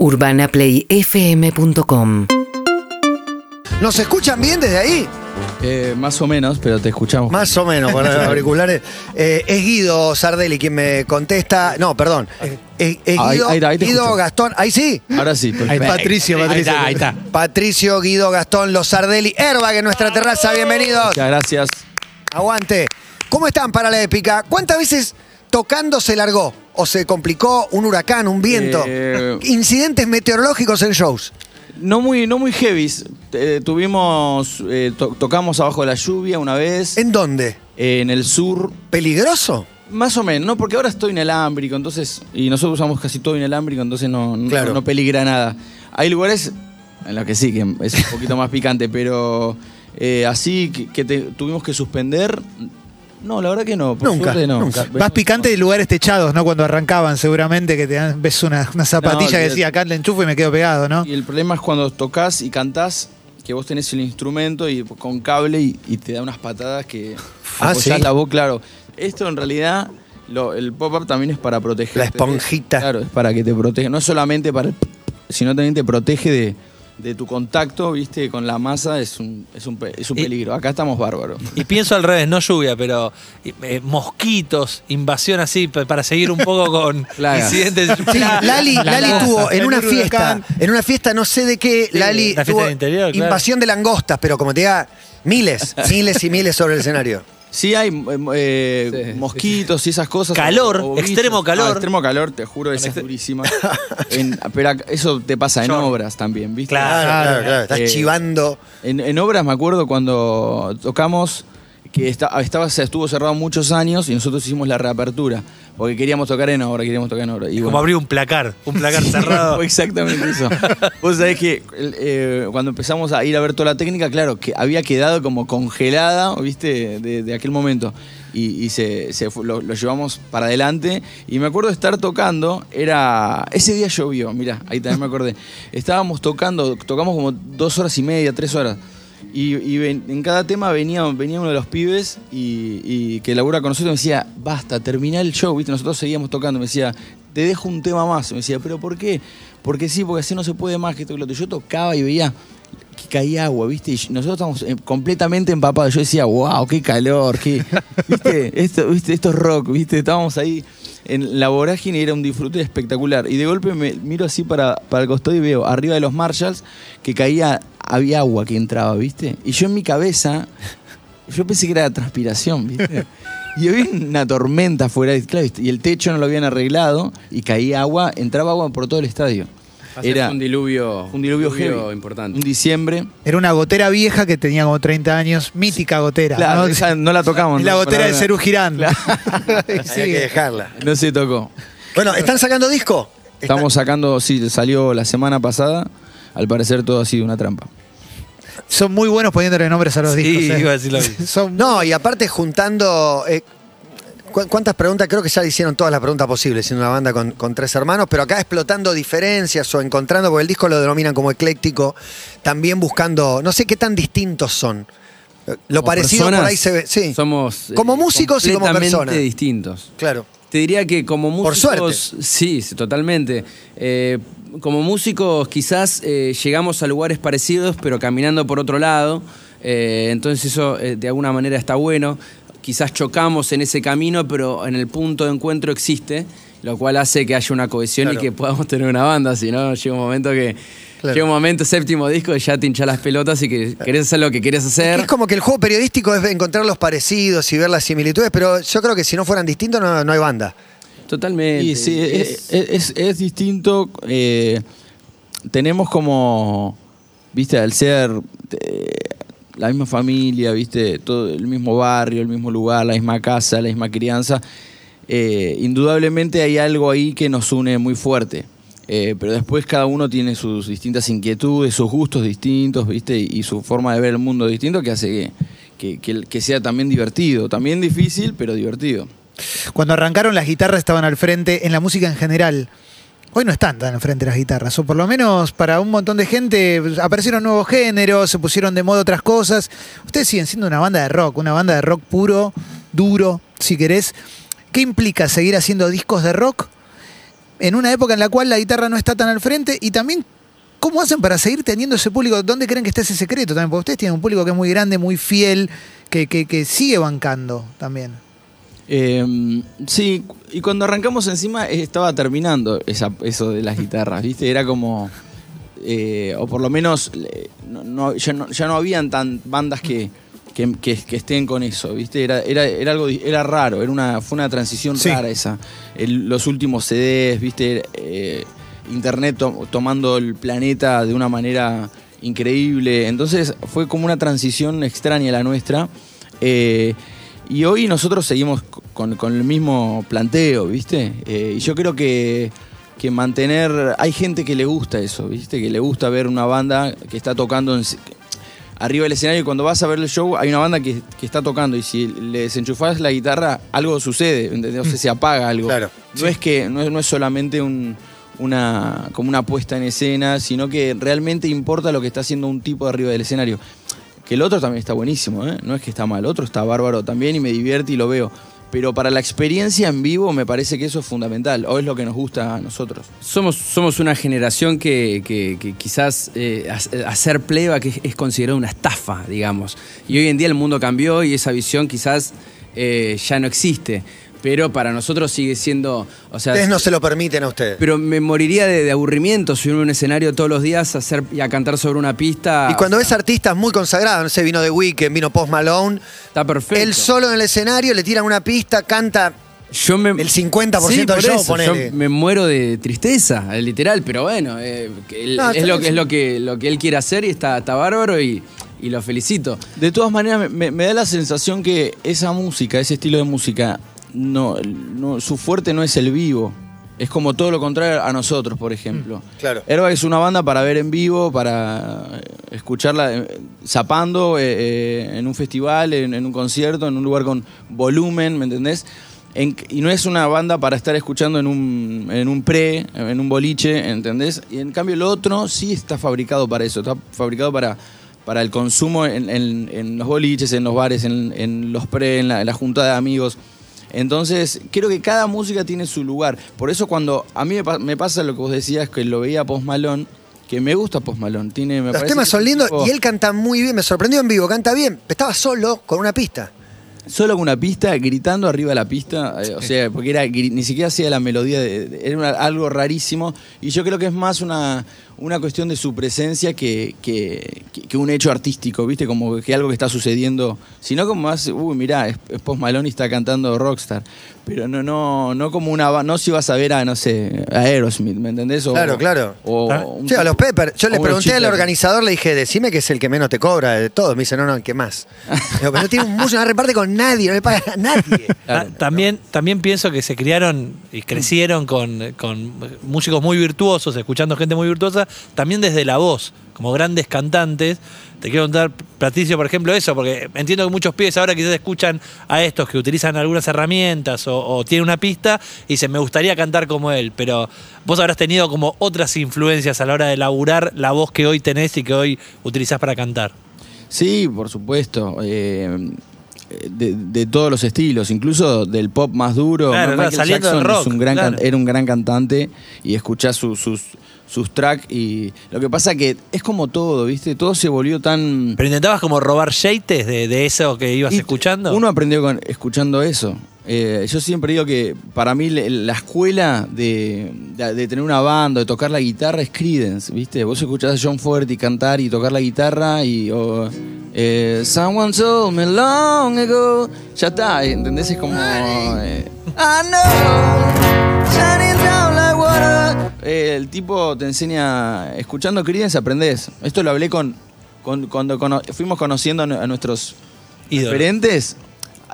UrbanaPlayFM.com ¿Nos escuchan bien desde ahí? Eh, más o menos, pero te escuchamos. Más o menos, con los auriculares. Eh, es Guido Sardelli quien me contesta. No, perdón. Es, es Ahí- Guido, ahí está, ahí te Guido escucho. Gastón. Ahí sí. Ahora sí, perfecto. Patricio, Patricio. Ahí está, ahí Patricio, Guido, Gastón, Los Sardelli. Herba, en nuestra terraza. Bienvenidos. Muchas gracias. Aguante. ¿Cómo están para la épica? ¿Cuántas veces tocando se largó? ¿O se complicó un huracán, un viento? Eh, Incidentes meteorológicos en shows. No muy, no muy heavy. tuvimos, eh, to- tocamos abajo de la lluvia una vez, ¿En dónde? eh, en el sur. ¿Peligroso? Más o menos, ¿no? Porque ahora estoy inalámbrico, entonces. Y nosotros usamos casi todo inalámbrico, entonces no, no, Claro. no peligra nada. Hay lugares en los que sí, que es un poquito más picante, pero eh, así que, que te- tuvimos que suspender. No, la verdad que no. Por Nunca, no. nunca. Más Venimos- picante de lugares techados, ¿no? Cuando arrancaban, seguramente que te dan- ves una, una zapatilla No, que decía acá le enchufo y me quedo pegado, ¿no? Y el problema es cuando tocas y cantás, que vos tenés el instrumento y con cable y, y te da unas patadas que Ah, ¿sí? la voz, claro. Esto en realidad, lo- el pop-up también es para proteger. La esponjita. Claro, es para que te proteja. No es solamente para el sino también te protege de, de tu contacto, viste, con la masa, es un, es un, es un Y- peligro. Acá estamos bárbaros. Y pienso al revés, no lluvia, pero eh, mosquitos, invasión así, pa- para seguir un poco con Plagas. incidentes. Sí, Lali, La Lali langosta, tuvo en el una huracán. fiesta, en una fiesta no sé de qué, Sí, Lali una fiesta tuvo interior, claro. invasión de langostas, pero como te diga, miles, miles y miles sobre el escenario. Sí hay eh, eh, Sí, mosquitos y esas cosas. Calor, extremo calor. Ah, extremo calor, te juro, esa es este- durísima. En- pero eso te pasa en obras también, ¿viste? Claro. Estás Eh, chivando. En, en obras me acuerdo cuando tocamos que esta- estaba, estuvo cerrado muchos años y nosotros hicimos la reapertura. Porque queríamos tocar en obra, queríamos tocar en obra. Y Como bueno, abrir un placar, un placar cerrado. exactamente eso. Vos sabés que eh, cuando empezamos a ir a ver toda la técnica, claro, que había quedado como congelada, ¿viste? De, de aquel momento. Y, y se, se fue- lo, lo llevamos para adelante. Y me acuerdo de estar tocando, era. Ese día llovió, mirá, ahí también me acordé. Estábamos tocando, tocamos como dos horas y media, tres horas. Y, en cada tema venía, venía uno de los pibes y, y que labura con nosotros me decía, basta, terminá el show, ¿viste? Nosotros seguíamos tocando, me decía, te dejo un tema más. Me decía, ¿pero por qué? Porque sí, porque así no se puede más que esto que lo otro. Yo tocaba y veía que caía agua, ¿viste? Y nosotros estábamos eh, completamente empapados. Yo decía, wow, qué calor, qué. ¿Viste? Esto, ¿viste? Esto es rock, ¿viste? Estábamos ahí en la vorágine era un disfrute espectacular. Y de golpe me miro así para, para el costado y veo arriba de los Marshalls que caía, había agua que entraba, ¿viste? Y yo en mi cabeza, yo pensé que era transpiración, ¿viste? Y había una tormenta afuera, claro, y el techo no lo habían arreglado y caía agua, entraba agua por todo el estadio. Era un diluvio, un diluvio heavy. importante. Un diciembre. Era una gotera vieja que tenía como 30 años, mítica gotera. ¿no? esa no la tocamos. La ¿no? gotera de Cerú Girán. Hay que dejarla. No se tocó. Bueno, ¿están sacando disco? Estamos sacando, sí, salió la semana pasada. Al parecer todo ha sido una trampa. Son muy buenos poniéndole nombres a los Sí, discos. ¿eh? iba a decir lo mismo. Son No, y aparte juntando... eh, ¿cu- ¿Cuántas preguntas? Creo que ya le hicieron todas las preguntas posibles, siendo una banda con, con tres hermanos, pero acá explotando diferencias o encontrando, porque el disco lo denominan como ecléctico, también buscando, no sé qué tan distintos son. Eh, Lo Como parecido por ahí se ve. Sí, Somos eh, Como músicos y como personas. distintos. claro. Te diría que como Por músicos. Sí, sí, totalmente. Eh, como músicos, quizás eh, llegamos a lugares parecidos, pero caminando por otro lado. Eh, entonces, eso eh, de alguna manera está bueno. Quizás chocamos en ese camino, pero en el punto de encuentro existe, lo cual hace que haya una cohesión Claro. y que podamos tener una banda. Si no, llega un momento que. Claro. Llega un momento, séptimo disco, y ya te hinchas las pelotas y que querés hacer lo que querés hacer. Es como que el juego periodístico es encontrar los parecidos y ver las similitudes, pero yo creo que si no fueran distintos no, no hay banda. Totalmente. Y sí, es, es- es- es distinto. eh, tenemos como, viste, al ser eh, la misma familia, viste, todo el mismo barrio, el mismo lugar, la misma casa, la misma crianza, eh, indudablemente hay algo ahí que nos une muy fuerte. Eh, pero después cada uno tiene sus distintas inquietudes, sus gustos distintos, ¿viste? Y su forma de ver el mundo distinto que hace que, que- sea también divertido. También difícil, pero divertido. Cuando arrancaron las guitarras estaban al frente en la música en general. Hoy no están tan al frente las guitarras, o por lo menos para un montón de gente aparecieron nuevos géneros, se pusieron de moda otras cosas. Ustedes siguen siendo una banda de rock, una banda de rock puro, duro, si querés. ¿Qué implica seguir haciendo discos de rock en una época en la cual la guitarra no está tan al frente y también cómo hacen para seguir teniendo ese público, ¿dónde creen que está ese secreto también? Porque ustedes tienen un público que es muy grande, muy fiel, que, que- que sigue bancando también. Eh, sí, y cuando arrancamos encima eh, estaba terminando esa- eso de las guitarras, ¿viste? Era como. eh, o por lo menos no, no- ya, no, ya no habían tan bandas que, que, que- que estén con eso, ¿viste? Era, era, era algo era raro, era una, fue una transición Sí. rara esa. El- los últimos CDs, ¿viste? Eh, Internet to- tomando el planeta de una manera increíble. Entonces fue como una transición extraña la nuestra. Eh, y hoy nosotros seguimos con, con el mismo planteo, ¿viste? Eh, y yo creo que, que mantener. Hay gente que le gusta eso, ¿viste? Que le gusta ver una banda que está tocando en- arriba del escenario y cuando vas a ver el show hay una banda que, que está tocando y si le desenchufás la guitarra, algo sucede, ¿entendés? O sea, se apaga algo. Claro. No es que no es, no es solamente un- una, como una puesta en escena, sino que realmente importa lo que está haciendo un tipo de arriba del escenario. Que el otro también está buenísimo, ¿eh? no es que está mal, otro está bárbaro también y me divierte y lo veo. Pero para la experiencia en vivo me parece que eso es fundamental, o es lo que nos gusta a nosotros. Somos, somos una generación que, que- que quizás eh, ha- hacer playback es, es considerado una estafa, digamos. Y hoy en día el mundo cambió y esa visión quizás eh, ya no existe. Pero para nosotros sigue siendo. O sea, Ustedes no se lo permiten a ustedes. Pero me moriría de, de aburrimiento subirme a un escenario todos los días a hacer, y a cantar sobre una pista. y cuando ves sea, artistas muy consagrados, no sé, vino The Weeknd, vino Post Malone, Está perfecto. él solo en el escenario le tiran una pista, canta Yo me, el 50% Sí, del por show, ponele. Yo me muero de tristeza, literal, pero bueno, eh, que él- No, es, lo, es lo, que, lo que él quiere hacer y está, está bárbaro y, y lo felicito. De todas maneras, me da la sensación que esa música, ese estilo de música, no, no- su fuerte no es el vivo. Es como todo lo contrario a nosotros, por ejemplo. claro. Airbag es una banda para ver en vivo, para eh, escucharla eh, zapando eh, eh, en un festival, en, en un concierto, en un lugar con volumen, ¿me entendés? En- y no es una banda para estar escuchando en un, en un pre, en un boliche, ¿entendés? Y en cambio el otro sí está fabricado para eso, está fabricado para, para el consumo en, en- en los boliches, en los bares, en, en los pre, la, en la junta de amigos. Entonces, creo que cada música tiene su lugar. Por eso cuando a mí me, pa- me pasa lo que vos decías, que lo veía Post Malone, que me gusta Post Malone. Tiene, me Los temas son lindos tipo- y él canta muy bien, me sorprendió en vivo, canta bien. Estaba solo con una pista. Solo con una pista, gritando arriba de la pista, eh, o sea, porque era, ni siquiera hacía la melodía, de- de- era una- algo rarísimo, y yo creo que es más una, una cuestión de su presencia que, que, un hecho artístico, ¿viste? Como que algo que está sucediendo, sino como más, uy, mirá, es, es Post Malone y está cantando Rockstar, pero no, no, no como una, no si vas a ver a, no sé, a Aerosmith, ¿me entendés? O- Claro, claro. O Ah, un Sí, a los Pepper. Yo le pregunté al organizador, le dije, decime que es el que menos te cobra de todos. Me dice, no, no, el que más. Digo, pero no tiene un músico, no reparte con nadie, no le paga a nadie. Claro. Ta- también, también pienso que se criaron y crecieron con, con músicos muy virtuosos, escuchando gente muy virtuosa, también desde la voz, como grandes cantantes. Te quiero contar, Patricio, por ejemplo, eso, porque entiendo que muchos pibes ahora quizás escuchan a estos que utilizan algunas herramientas o, o tienen una pista y dicen, me gustaría cantar como él, pero vos habrás tenido como otras influencias a la hora de laburar la voz que hoy tenés y que hoy utilizás para cantar. Sí, por supuesto. eh, de, de todos los estilos, incluso del pop más duro. Claro, Michael Jackson es rock, un gran claro. era un gran cantante y escuchás sus, sus tracks y lo que pasa que es como todo, ¿viste? Todo se volvió tan... Pero intentabas como robar yates de, de eso que ibas Y escuchando. Uno aprendió con- escuchando eso. Eh, yo siempre digo que para mí la escuela de, de- de tener una banda, de tocar la guitarra es Creedence, ¿viste? Vos escuchás a John Fogerty cantar y tocar la guitarra y... eh, Someone told me long ago. Ya está, ¿entendés? Es como... eh, I know, shining down. Eh, el tipo te enseña... Escuchando Creedence aprendés. Esto lo hablé con... con- cuando cono- fuimos conociendo a nu- a nuestros Ídolo. referentes,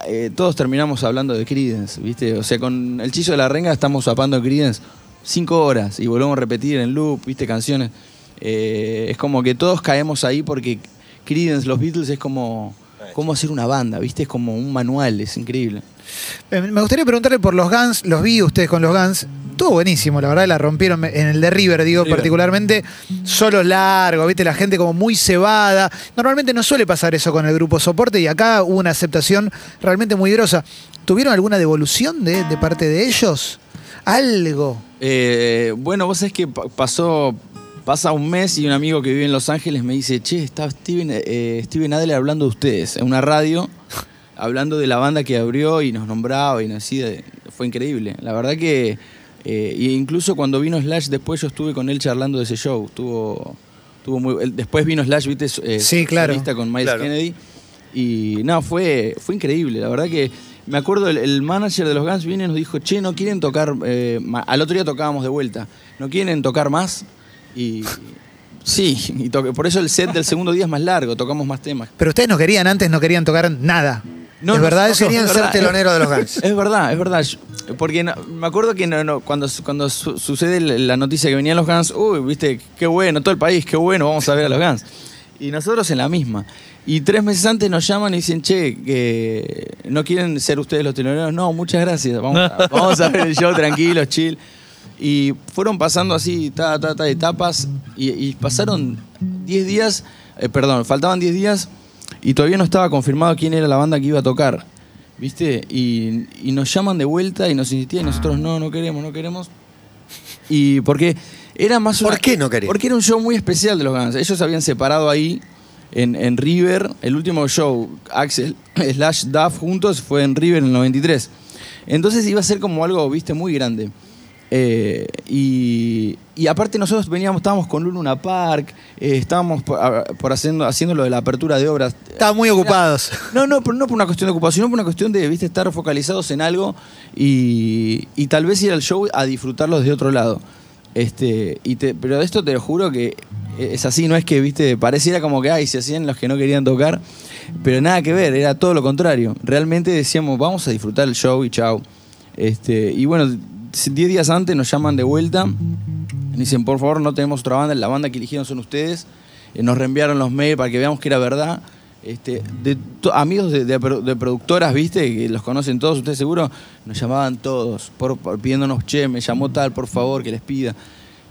eh, todos terminamos hablando de Creedence, ¿viste? O sea, con el chizo de la renga estamos zapando Creedence cinco horas y volvemos a repetir en loop, ¿viste? Canciones. Eh, es como que todos caemos ahí porque Creedence, los Beatles, es como, como hacer una banda, ¿viste? Es como un manual, es increíble. Eh, Me gustaría preguntarle por los Guns, los vi ustedes con los Guns. Estuvo buenísimo, la verdad, la rompieron en el de River, digo, River. particularmente. Solos largos, viste, la gente como muy cebada. Normalmente no suele pasar eso con el grupo soporte y acá hubo una aceptación realmente muy grosa. ¿Tuvieron alguna devolución de, de parte de ellos? Algo. Eh, bueno, vos sabés que pa- pasó, pasa un mes y un amigo que vive en Los Ángeles me dice, che, está Steven, eh, Steven Adler hablando de ustedes en una radio, hablando de la banda que abrió y nos nombraba y nos decía, fue increíble. La verdad que, eh, y incluso cuando vino Slash después yo estuve con él charlando de ese show, tuvo, tuvo muy, después vino Slash, viste, Eh, Sí, claro. con Miles Claro. Kennedy. Y no, fue, fue increíble. La verdad que me acuerdo el, el manager de los Guns viene y nos dijo, che, no quieren tocar, eh, ma-". al otro día tocábamos de vuelta, ¿no quieren tocar más? Y sí, y toque- por eso el set del segundo día es más largo, tocamos más temas. Pero ustedes no querían antes, no querían tocar nada. No, ¿Es no, verdad no eso? querían Es ser verdad, telonero de los Guns. Es verdad, es verdad. Yo- Porque no- me acuerdo que no- no, cuando, cuando su- sucede la noticia que venían los Guns, uy, viste, qué bueno, todo el país, qué bueno, vamos a ver a los Guns. Y nosotros en la misma. Y tres meses antes nos llaman y dicen, che, que no quieren ser ustedes los teloneros. No, muchas gracias. Vamos a, vamos a ver el show tranquilos, chill. Y fueron pasando así, ta, ta, ta, etapas. Y, y pasaron 10 días, eh, perdón, faltaban 10 días y todavía no estaba confirmado quién era la banda que iba a tocar. ¿Viste? Y, y nos llaman de vuelta y nos insistían y nosotros no, no queremos, no queremos. Y porque era más ¿Por una- qué no querían? Porque era un show muy especial de los Guns. Ellos se habían separado ahí en, en River. El último show, Axel slash Duff juntos, fue en River en el 93. Entonces iba a ser como algo, viste, muy grande. Eh, y, y aparte nosotros veníamos, estábamos con Luna Park, eh, estábamos por, a- por haciendo, haciendo lo de la apertura de obras. Estaban muy ocupados. No, no, pero no por una cuestión de ocupación, sino por una cuestión de ¿viste? estar focalizados en algo y, y tal vez ir al show a disfrutarlo desde otro lado. Este, y te- pero esto te lo juro que es así, no es que, viste, pareciera como que ay, se hacían los que no querían tocar, pero nada que ver, era todo lo contrario. Realmente decíamos, vamos a disfrutar el show y chao. Este, y bueno, 10 días antes nos llaman de vuelta. y Dicen, por favor, no tenemos otra banda, la banda que eligieron son ustedes. Eh, nos reenviaron los mails para que veamos que era verdad. Este, amigos de, de pro- de productoras, viste, que los conocen todos, ustedes seguro, nos llamaban todos, por- pidiéndonos, che, me llamó tal, por favor, que les pida.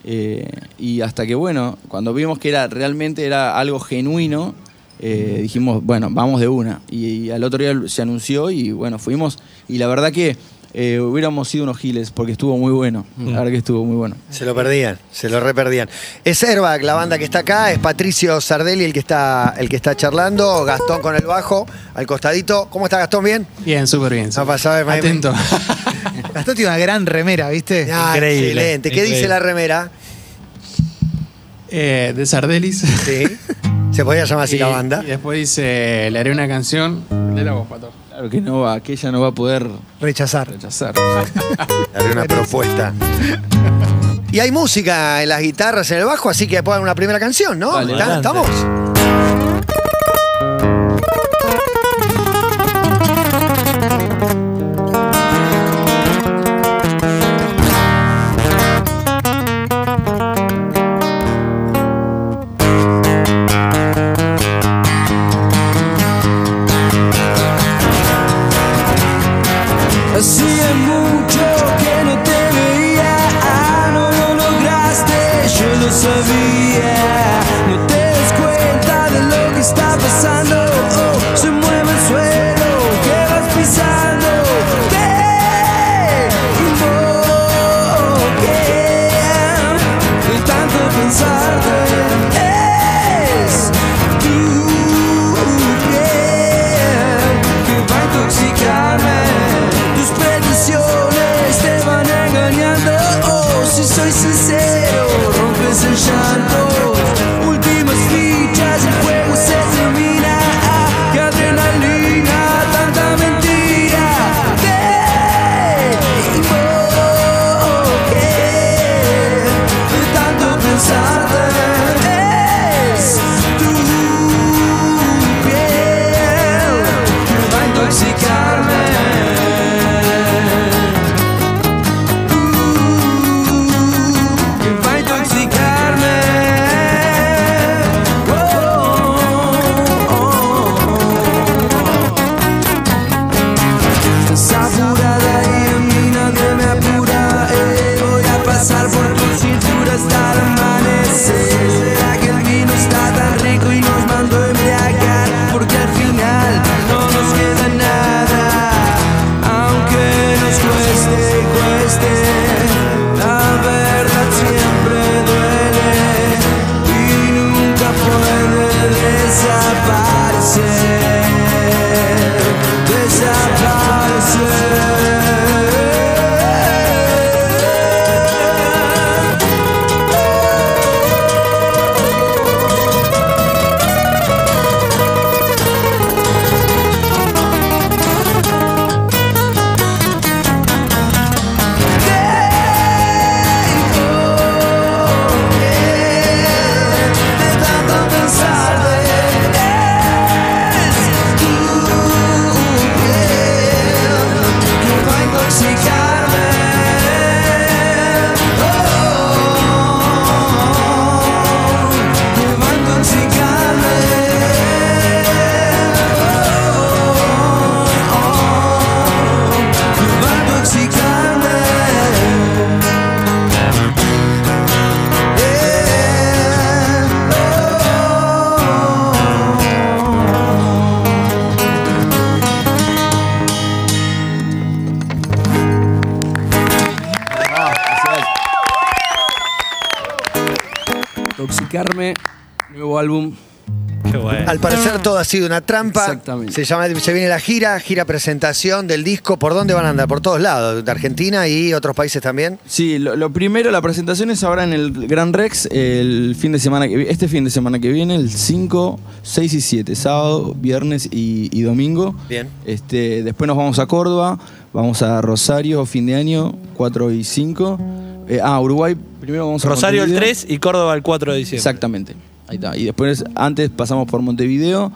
Eh, y hasta que, bueno, cuando vimos que era realmente era algo genuino, eh, dijimos, bueno, vamos de una. Y, y al otro día se anunció y, bueno, fuimos. Y la verdad que eh, hubiéramos sido unos giles, porque estuvo muy bueno. La verdad que estuvo muy bueno. Se lo perdían, se lo reperdían. Es Airbag, la banda que está acá, es Patricio Sardelli el que está, el que está charlando, Gastón con el bajo, al costadito. ¿Cómo está Gastón? ¿Bien? Bien, súper bien. No pasaba de. Atento. Gastón tiene una gran remera, ¿viste? Ah, Increíble, Excelente. ¿Qué increíble. dice la remera? Eh, de Sardelis. Sí. Se podía llamar así y, la banda. y después dice, le haré una canción. De la voz, Pato. Claro que no va, que ella no va a poder Rechazar. rechazar. Daré una propuesta. Y hay música en las guitarras, en el bajo, así que poner una primera canción, ¿no? Dale, ¿Está- adelante. ¿Estamos? Todo ha sido una trampa. Exactamente. Se, llama, se viene la gira, gira presentación del disco. ¿Por dónde van a andar? Por todos lados, de Argentina y otros países también. Sí, lo, lo primero, la presentación es ahora en el Gran Rex, el fin de semana que este fin de semana que viene, el 5, 6 y 7, sábado, viernes y, y domingo. Bien. Este, después nos vamos a Córdoba, vamos a Rosario, fin de año, 4 y 5. Eh, ah, Uruguay, primero vamos a Rosario el Montevideo. 3 y Córdoba el 4 de diciembre. Exactamente. Ahí está. Y después, antes pasamos por Montevideo.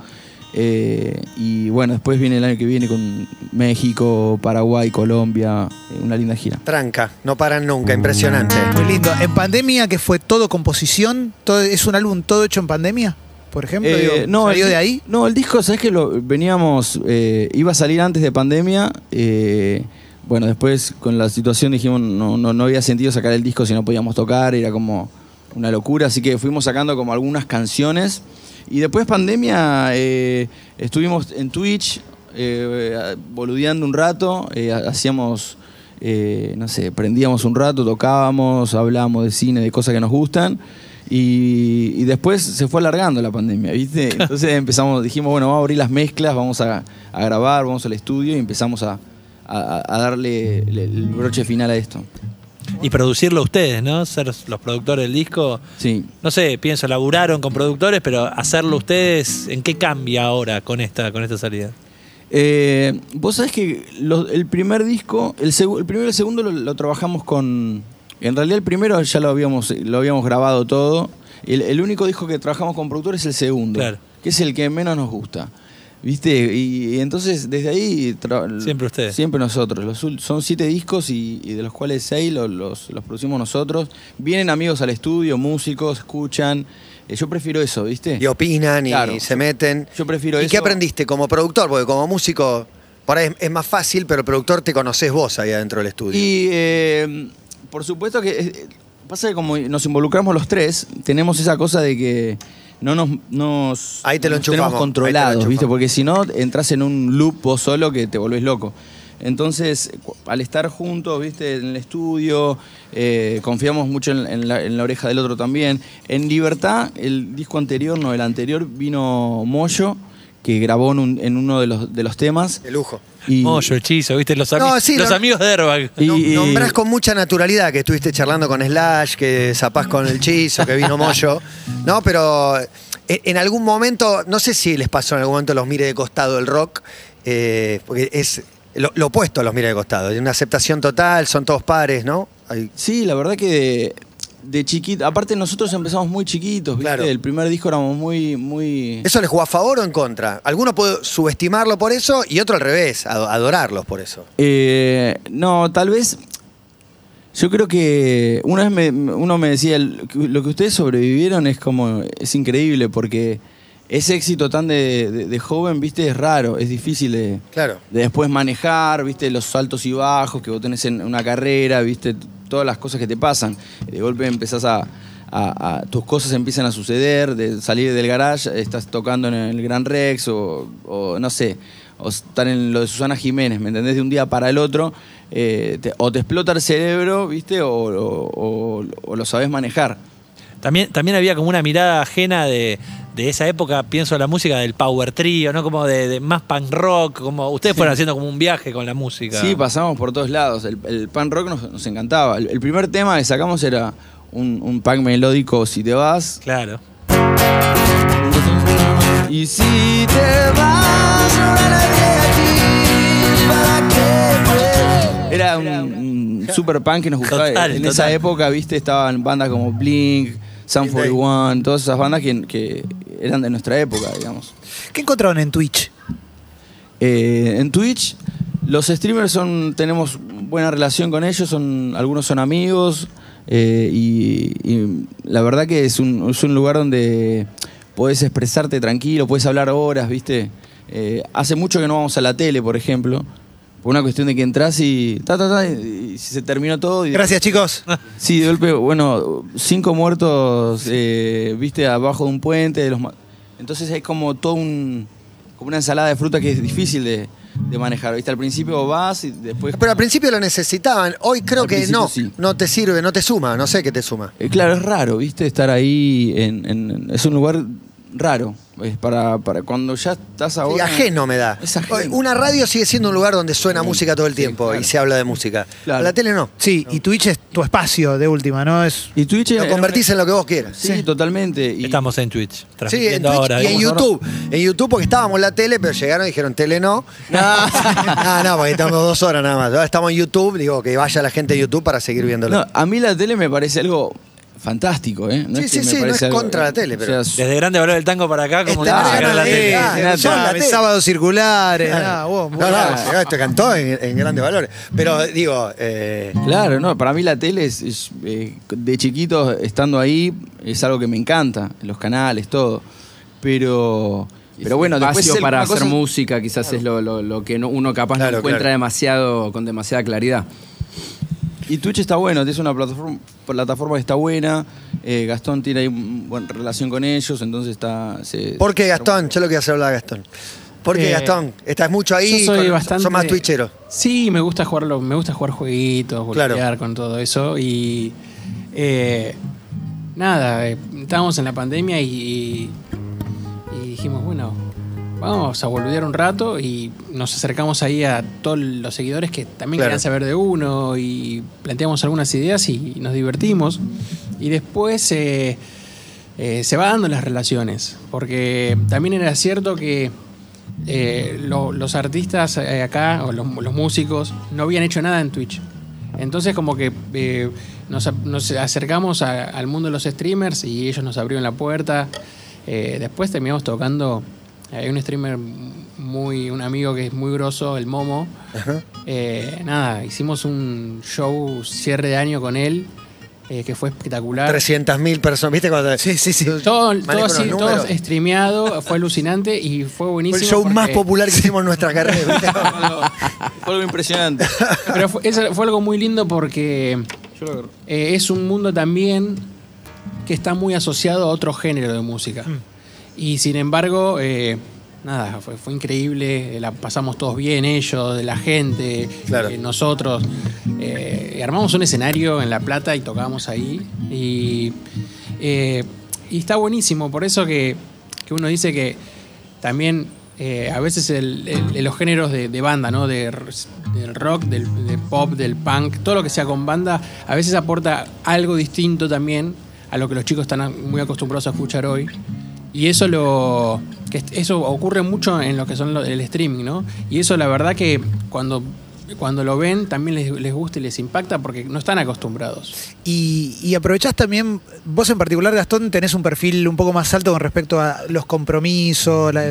eh, y bueno, después viene el año que viene con México, Paraguay, Colombia. eh, una linda gira. Tranca, no paran nunca, impresionante. Muy lindo. En pandemia, que fue todo composición, todo, es un álbum todo hecho en pandemia, por ejemplo. Eh, digo, no, ¿Salió el, de ahí? No, el disco, ¿sabes que lo veníamos? eh, iba a salir antes de pandemia. eh, bueno, después con la situación dijimos no, no, no había sentido sacar el disco si no podíamos tocar, era como una locura. Así que fuimos sacando como algunas canciones. Y después pandemia eh, estuvimos en Twitch eh, boludeando un rato, eh, hacíamos. eh, no sé, prendíamos un rato, tocábamos, hablábamos de cine, de cosas que nos gustan. Y, y después se fue alargando la pandemia, ¿viste? Entonces empezamos, dijimos, bueno, vamos a abrir las mezclas, vamos a, a grabar, vamos al estudio y empezamos a, a- a darle el broche final a esto. Y producirlo ustedes, ¿no? Ser los productores del disco. Sí. No sé, pienso, laburaron con productores, pero hacerlo ustedes, ¿en qué cambia ahora con esta, con esta salida? Eh, Vos sabés que el primer disco, el, el primero y el segundo lo, lo trabajamos con. En realidad el primero ya lo habíamos, lo habíamos grabado todo. El, el único disco que trabajamos con productor es el segundo, Claro. que es el que menos nos gusta. ¿Viste? Y, y entonces desde ahí. Siempre ustedes. Siempre nosotros. Los son siete discos y, y de los cuales seis lo- los, los producimos nosotros. Vienen amigos al estudio, músicos, escuchan. Eh, yo prefiero eso, ¿viste? Y opinan y se meten. Yo prefiero ¿Y eso. qué aprendiste como productor? Porque como músico, por ahí es, es más fácil, pero el productor te conoces vos ahí adentro del estudio. Y eh, por supuesto que eh, pasa que como nos involucramos los tres, tenemos esa cosa de que no nos, nos, Ahí te lo nos tenemos te controlados, lo ¿viste? Porque si no, entras en un loop vos solo que te volvés loco. Entonces, al estar juntos, viste, en el estudio, eh, confiamos mucho en, en la, en la oreja del otro también. En Libertad, el disco anterior, no, el anterior, vino Moyo, que grabó en, un- en uno de los, de los temas. De lujo. Y, Moyo, hechizo, ¿viste? Los, ami- No, sí, los no- amigos de Airbag. Y- Nom- y- Nombrás con mucha naturalidad que estuviste charlando con Slash, que zapás con el Chizo, que vino Moyo. No, pero eh, en algún momento, no sé si les pasó en algún momento los mire de costado el rock, eh, porque es lo, lo opuesto a los mire de costado. Hay una aceptación total, son todos pares, ¿no? Hay- Sí, la verdad que de, chiquito, aparte nosotros empezamos muy chiquitos, ¿viste? Claro. El primer disco éramos muy, muy... ¿Eso les jugó a favor o en contra? Alguno puede subestimarlo por eso y otro al revés, ado- adorarlos por eso. Eh, no, tal vez... Yo creo que una vez me- uno me decía, "El- lo que ustedes sobrevivieron es como, es increíble porque ese éxito tan de, de- de joven, viste, es raro, es difícil de, Claro. de después manejar, viste, los altos y bajos que vos tenés en una carrera, viste, todas las cosas que te pasan. De golpe empezás a, tus cosas empiezan a suceder, de salir del garage, estás tocando en el Gran Rex o, no sé, o estar en lo de Susana Jiménez, ¿me entendés? De un día para el otro, eh, o te explota el cerebro, viste, o, o- lo sabés manejar. También, también había como una mirada ajena de, de esa época, pienso la música del power trio, ¿no? Como de, de más punk rock, como ustedes fueron haciendo como un viaje con la música. Sí, pasamos por todos lados. El, el punk rock nos, nos encantaba. El, el primer tema que sacamos era un, un punk melódico, Si te vas. Claro. Y si te vas. Era un, un super punk que nos gustaba. Total, en total. esa época, viste, estaban bandas como Blink, Sun 41, todas esas bandas que, que eran de nuestra época, digamos. ¿Qué encontraron en Twitch? Eh, en Twitch, los streamers son, tenemos buena relación con ellos, son, algunos son amigos, eh, y, y la verdad que es un, es un lugar donde podés expresarte tranquilo, puedes hablar horas, ¿viste? Eh, hace mucho que no vamos a la tele, por ejemplo, por una cuestión de que entras y, ta, ta, ta, y se terminó todo. Y, Gracias, chicos. Sí, de golpe, bueno, cinco muertos, eh, viste, abajo de un puente. De los, entonces hay como todo un, como una ensalada de fruta que es difícil de, de manejar. ¿Viste? Al principio vas y después. Pero al principio lo necesitaban. Hoy creo Al que no. sí. No te sirve, no te suma. No sé qué te suma. Eh, claro, es raro, ¿viste? Estar ahí. En, en- es un lugar raro. Es para, para cuando ya estás Sí, ahora. ajeno me da. Es ajeno. Una radio sigue siendo un lugar donde suena Sí, música todo el sí, tiempo claro. y se habla de música. Claro. La tele no. Sí, y Twitch es tu espacio de última, ¿no? Es Y Twitch Lo convertís en lo que vos quieras. Sí, totalmente. Y- Estamos en Twitch. Sí, en Twitch ahora. y en ahora. YouTube. En YouTube porque estábamos en la tele, pero llegaron y dijeron tele no. Ah, no, porque estamos dos horas nada más. Ahora estamos en YouTube, digo que vaya la gente a YouTube para seguir viéndolo. No, a mí la tele me parece algo fantástico, ¿eh? Sí, es sí, que sí, no es contra la tele, pero- Desde grande valor del tango para acá, como Está que llegar a la tele. Eh, la sábados circulares. ah, vos, muy No, no, bien. esto cantó en, en grandes valores. Pero digo, eh, Claro, no, para mí la tele es, es, eh, de chiquito estando ahí es algo que me encanta, los canales, todo. Pero pero bueno, después espacio el- para hacer cosa- música quizás es lo, lo- lo que no- uno capaz Claro, no encuentra claro. demasiado con demasiada claridad. Y Twitch está bueno, es una plataforma, plataforma que está buena. eh, Gastón tiene ahí una buena relación con ellos, entonces está. se- ¿por qué Gastón? Yo lo que hacer hablar a Gastón. ¿Por qué Eh, Gastón? Estás mucho ahí, Yo soy con- bastante. sos más twitchero. Sí, me gusta jugarlo, me gusta jugar jueguitos, Claro. con todo eso. Y eh, nada, eh, estábamos en la pandemia y, y dijimos, bueno, vamos a boludear un rato y nos acercamos ahí a todos los seguidores que también Claro. querían saber de uno y planteamos algunas ideas y nos divertimos. Y después eh, eh, se va dando las relaciones, porque también era cierto que eh, lo- los artistas acá, o los, los músicos, no habían hecho nada en Twitch. Entonces como que nos, acercamos a- al mundo de los streamers y ellos nos abrieron la puerta. Después terminamos tocando, hay un streamer muy, un amigo que es muy grosso, el Momo. Eh, nada, hicimos un show cierre de año con él, eh, que fue espectacular. 300.000 personas, ¿viste? Cuando, sí, sí, sí. Todo, todo así, todo streameado, fue alucinante y fue Fue buenísimo. el show más popular que hicimos en nuestra carrera. ¿viste? Fue algo impresionante. Pero fue, eso fue algo muy lindo porque eh, es un mundo también que está muy asociado a otro género de música. Y sin embargo, eh, nada, fue, fue increíble, eh, la pasamos todos bien, ellos, de la gente, Claro. eh, nosotros. Eh, armamos un escenario en La Plata y tocábamos ahí. Y, y está buenísimo, por eso que, que uno dice que también eh, a veces el- el- los géneros de, de banda, ¿no? De, del rock, del, del pop, del punk, todo lo que sea con banda, a veces aporta algo distinto también a lo que los chicos están muy acostumbrados a escuchar hoy. Y eso lo que eso ocurre mucho en lo que son el streaming, ¿no? Y eso la verdad que cuando cuando lo ven también les, les gusta y les impacta porque no están acostumbrados. Y, y aprovechás también, vos en particular, Gastón, tenés un perfil un poco más alto con respecto a los compromisos, la-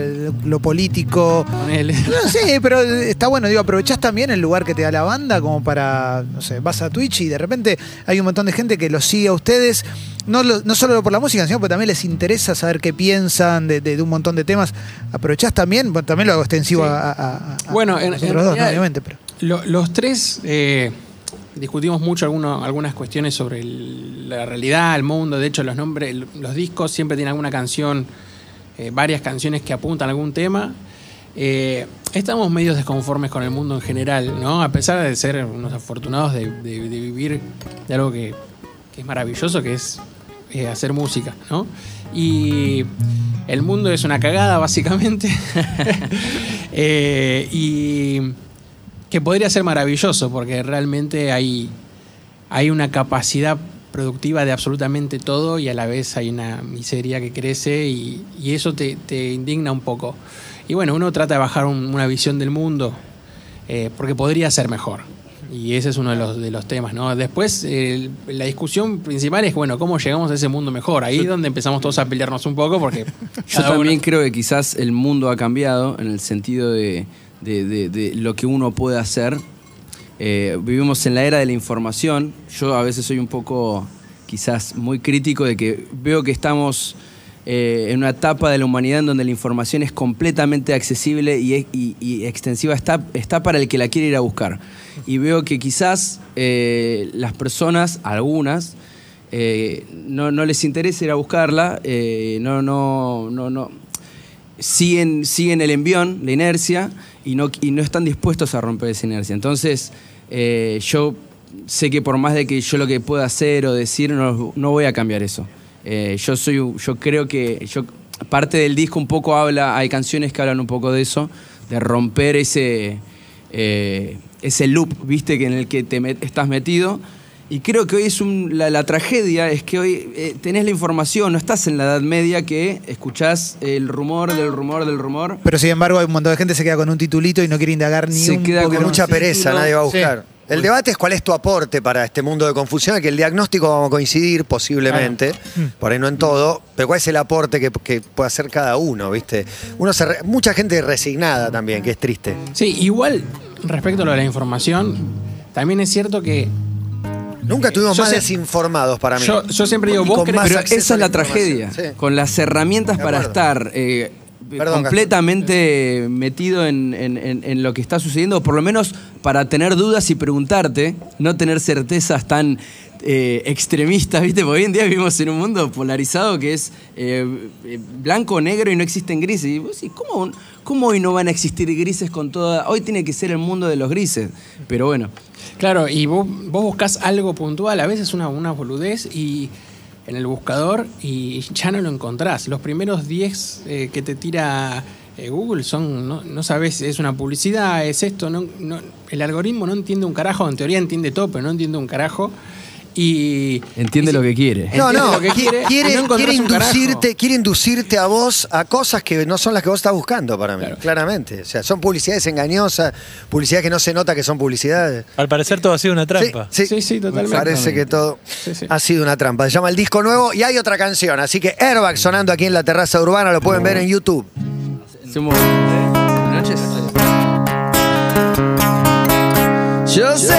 lo político. No sé, pero está bueno, digo, aprovechás también el lugar que te da la banda como para, no sé, vas a Twitch y de repente hay un montón de gente que los sigue a ustedes, no, lo- no solo por la música, sino porque también les interesa saber qué piensan de, de- de un montón de temas. Aprovechás también, bueno, también lo hago extensivo Sí. a, a- a- Bueno, a en- en nosotros dos, ¿no? obviamente, pero. Lo- los tres eh, discutimos mucho alguno- algunas cuestiones sobre la realidad, el mundo. De hecho, los nombres, los discos siempre tienen alguna canción, eh, varias canciones que apuntan a algún tema. Eh, estamos medios desconformes con el mundo en general, ¿no? A pesar de ser unos afortunados de, vivir de algo que, que es maravilloso, que es hacer música, ¿no? Y el mundo es una cagada, básicamente. Y que podría ser maravilloso, porque realmente hay, hay una capacidad productiva de absolutamente todo y a la vez hay una miseria que crece y, y eso te, te indigna un poco. Y bueno, uno trata de bajar un- una visión del mundo eh, porque podría ser mejor. Y ese es uno de los, de los temas, ¿no? Después, el- la discusión principal es, bueno, ¿cómo llegamos a ese mundo mejor? Ahí es donde empezamos todos a pelearnos un poco porque... Yo uno- también creo que quizás el mundo ha cambiado en el sentido de, de- de- de lo que uno puede hacer. Eh, vivimos en la era de la información. Yo a veces soy un poco, quizás, muy crítico de que veo que estamos eh, en una etapa de la humanidad en donde la información es completamente accesible y, y- extensiva. Está, está para el que la quiere ir a buscar. Y veo que quizás eh, las personas, algunas, no, no les interesa ir a buscarla, no, no, no, no. Siguen, siguen el envión, la inercia, y no, y no están dispuestos a romper esa inercia. Entonces, eh, yo sé que por más de que yo lo que pueda hacer o decir, no, no voy a cambiar eso. Eh, yo soy, yo creo que yo, parte del disco un poco habla, hay canciones que hablan un poco de eso, de romper ese, eh, ese loop, viste, que en el que te met- estás metido. Y creo que hoy es un- la, la tragedia es que hoy eh, tenés la información, no estás en la Edad Media que escuchás el rumor del rumor del rumor. Pero sin embargo, hay un montón de gente que se queda con un titulito y no quiere indagar ni Se un queda poco Con mucha un pereza, nadie va a Sí. buscar. El debate es cuál es tu aporte para este mundo de confusión, que el diagnóstico vamos a coincidir posiblemente, por ahí no en todo, pero cuál es el aporte que, que puede hacer cada uno, ¿viste? Uno se re- mucha gente resignada también, que es triste. Sí, igual respecto a lo de la información, también es cierto que Nunca estuvimos Yo más sé- desinformados para mí. yo, yo siempre digo, Y vos con crees- más Pero acceso esa a es la la tragedia. información, sí. Con las herramientas De para acuerdo. estar eh, Perdón, completamente metido en, en- en- en lo que está sucediendo, o por lo menos para tener dudas y preguntarte, no tener certezas tan eh, extremistas, ¿viste? Porque hoy en día vivimos en un mundo polarizado que es eh, eh, blanco o negro y no existen grises. Y vos decís, ¿cómo, ¿cómo hoy no van a existir grises con toda.? Hoy tiene que ser el mundo de los grises. Pero bueno. Claro, y vos, vos buscas algo puntual, a veces una, una boludez y en el buscador y ya no lo encontrás. Los primeros 10 eh, que te tira eh, Google son, no, sabes, es una publicidad, es esto, no- el algoritmo no entiende un carajo, en teoría entiende todo, pero no entiende un carajo. Y Entiende y lo que quiere. No, no, lo que qui- quiere, no quiere inducirte, quiere inducirte a vos a cosas que no son las que vos estás buscando para mí, Claro. claramente. O sea, son publicidades engañosas, publicidades que no se nota que son publicidades. Al parecer todo ha sido una trampa. Sí, Sí, sí, totalmente. Parece que todo Sí, sí. ha sido una trampa. Se llama el disco nuevo y hay otra canción. Así que Airbag sonando aquí en la terraza urbana, lo pueden ver en YouTube. Hacemos- Buenas noches. Yo sé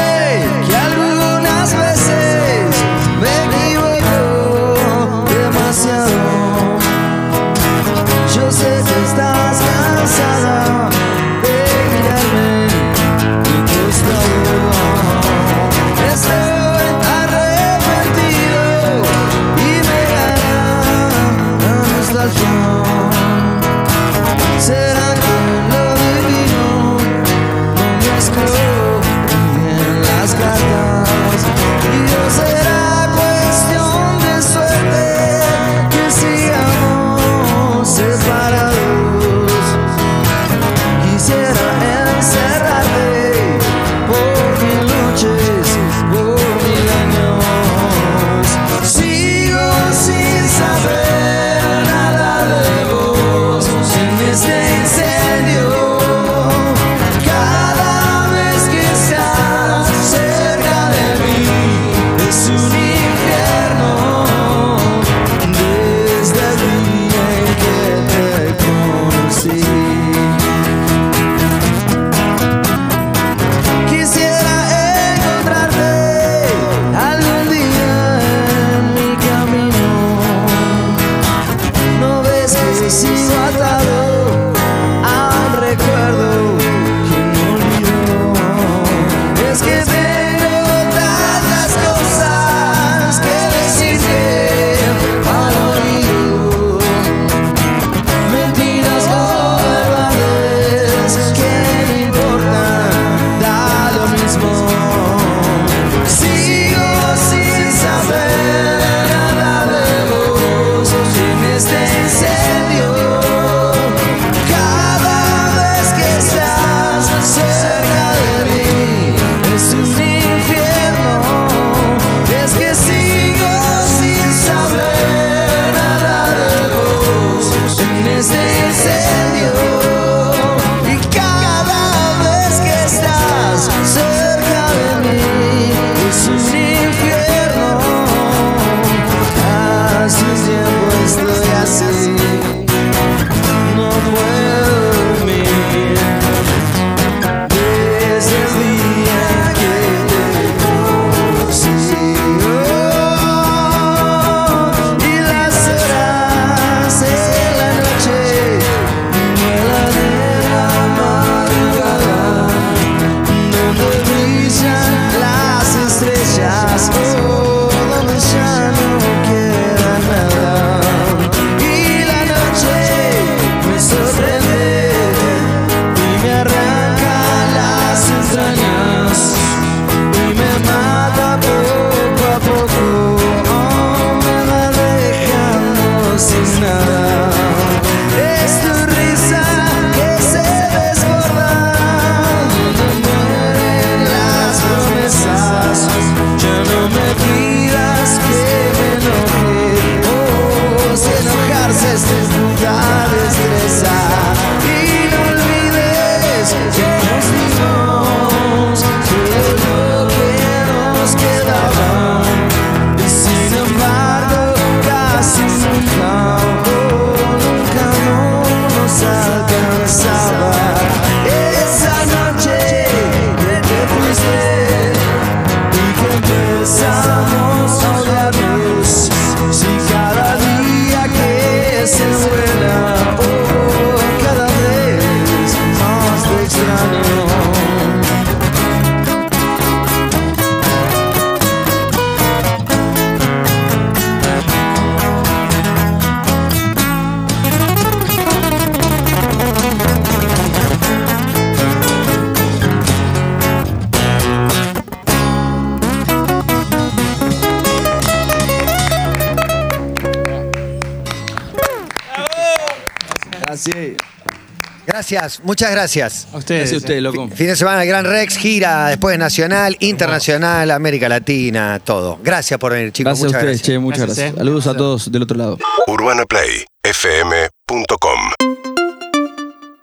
Gracias, muchas gracias. A ustedes. Gracias a usted, loco. Fin de semana, el Gran Rex, gira, después nacional, internacional, América Latina, todo. Gracias por venir, chicos. Gracias a muchas ustedes, gracias. che, muchas Gracias, gracias. Saludos a todos del otro lado. UrbanaPlayFM.com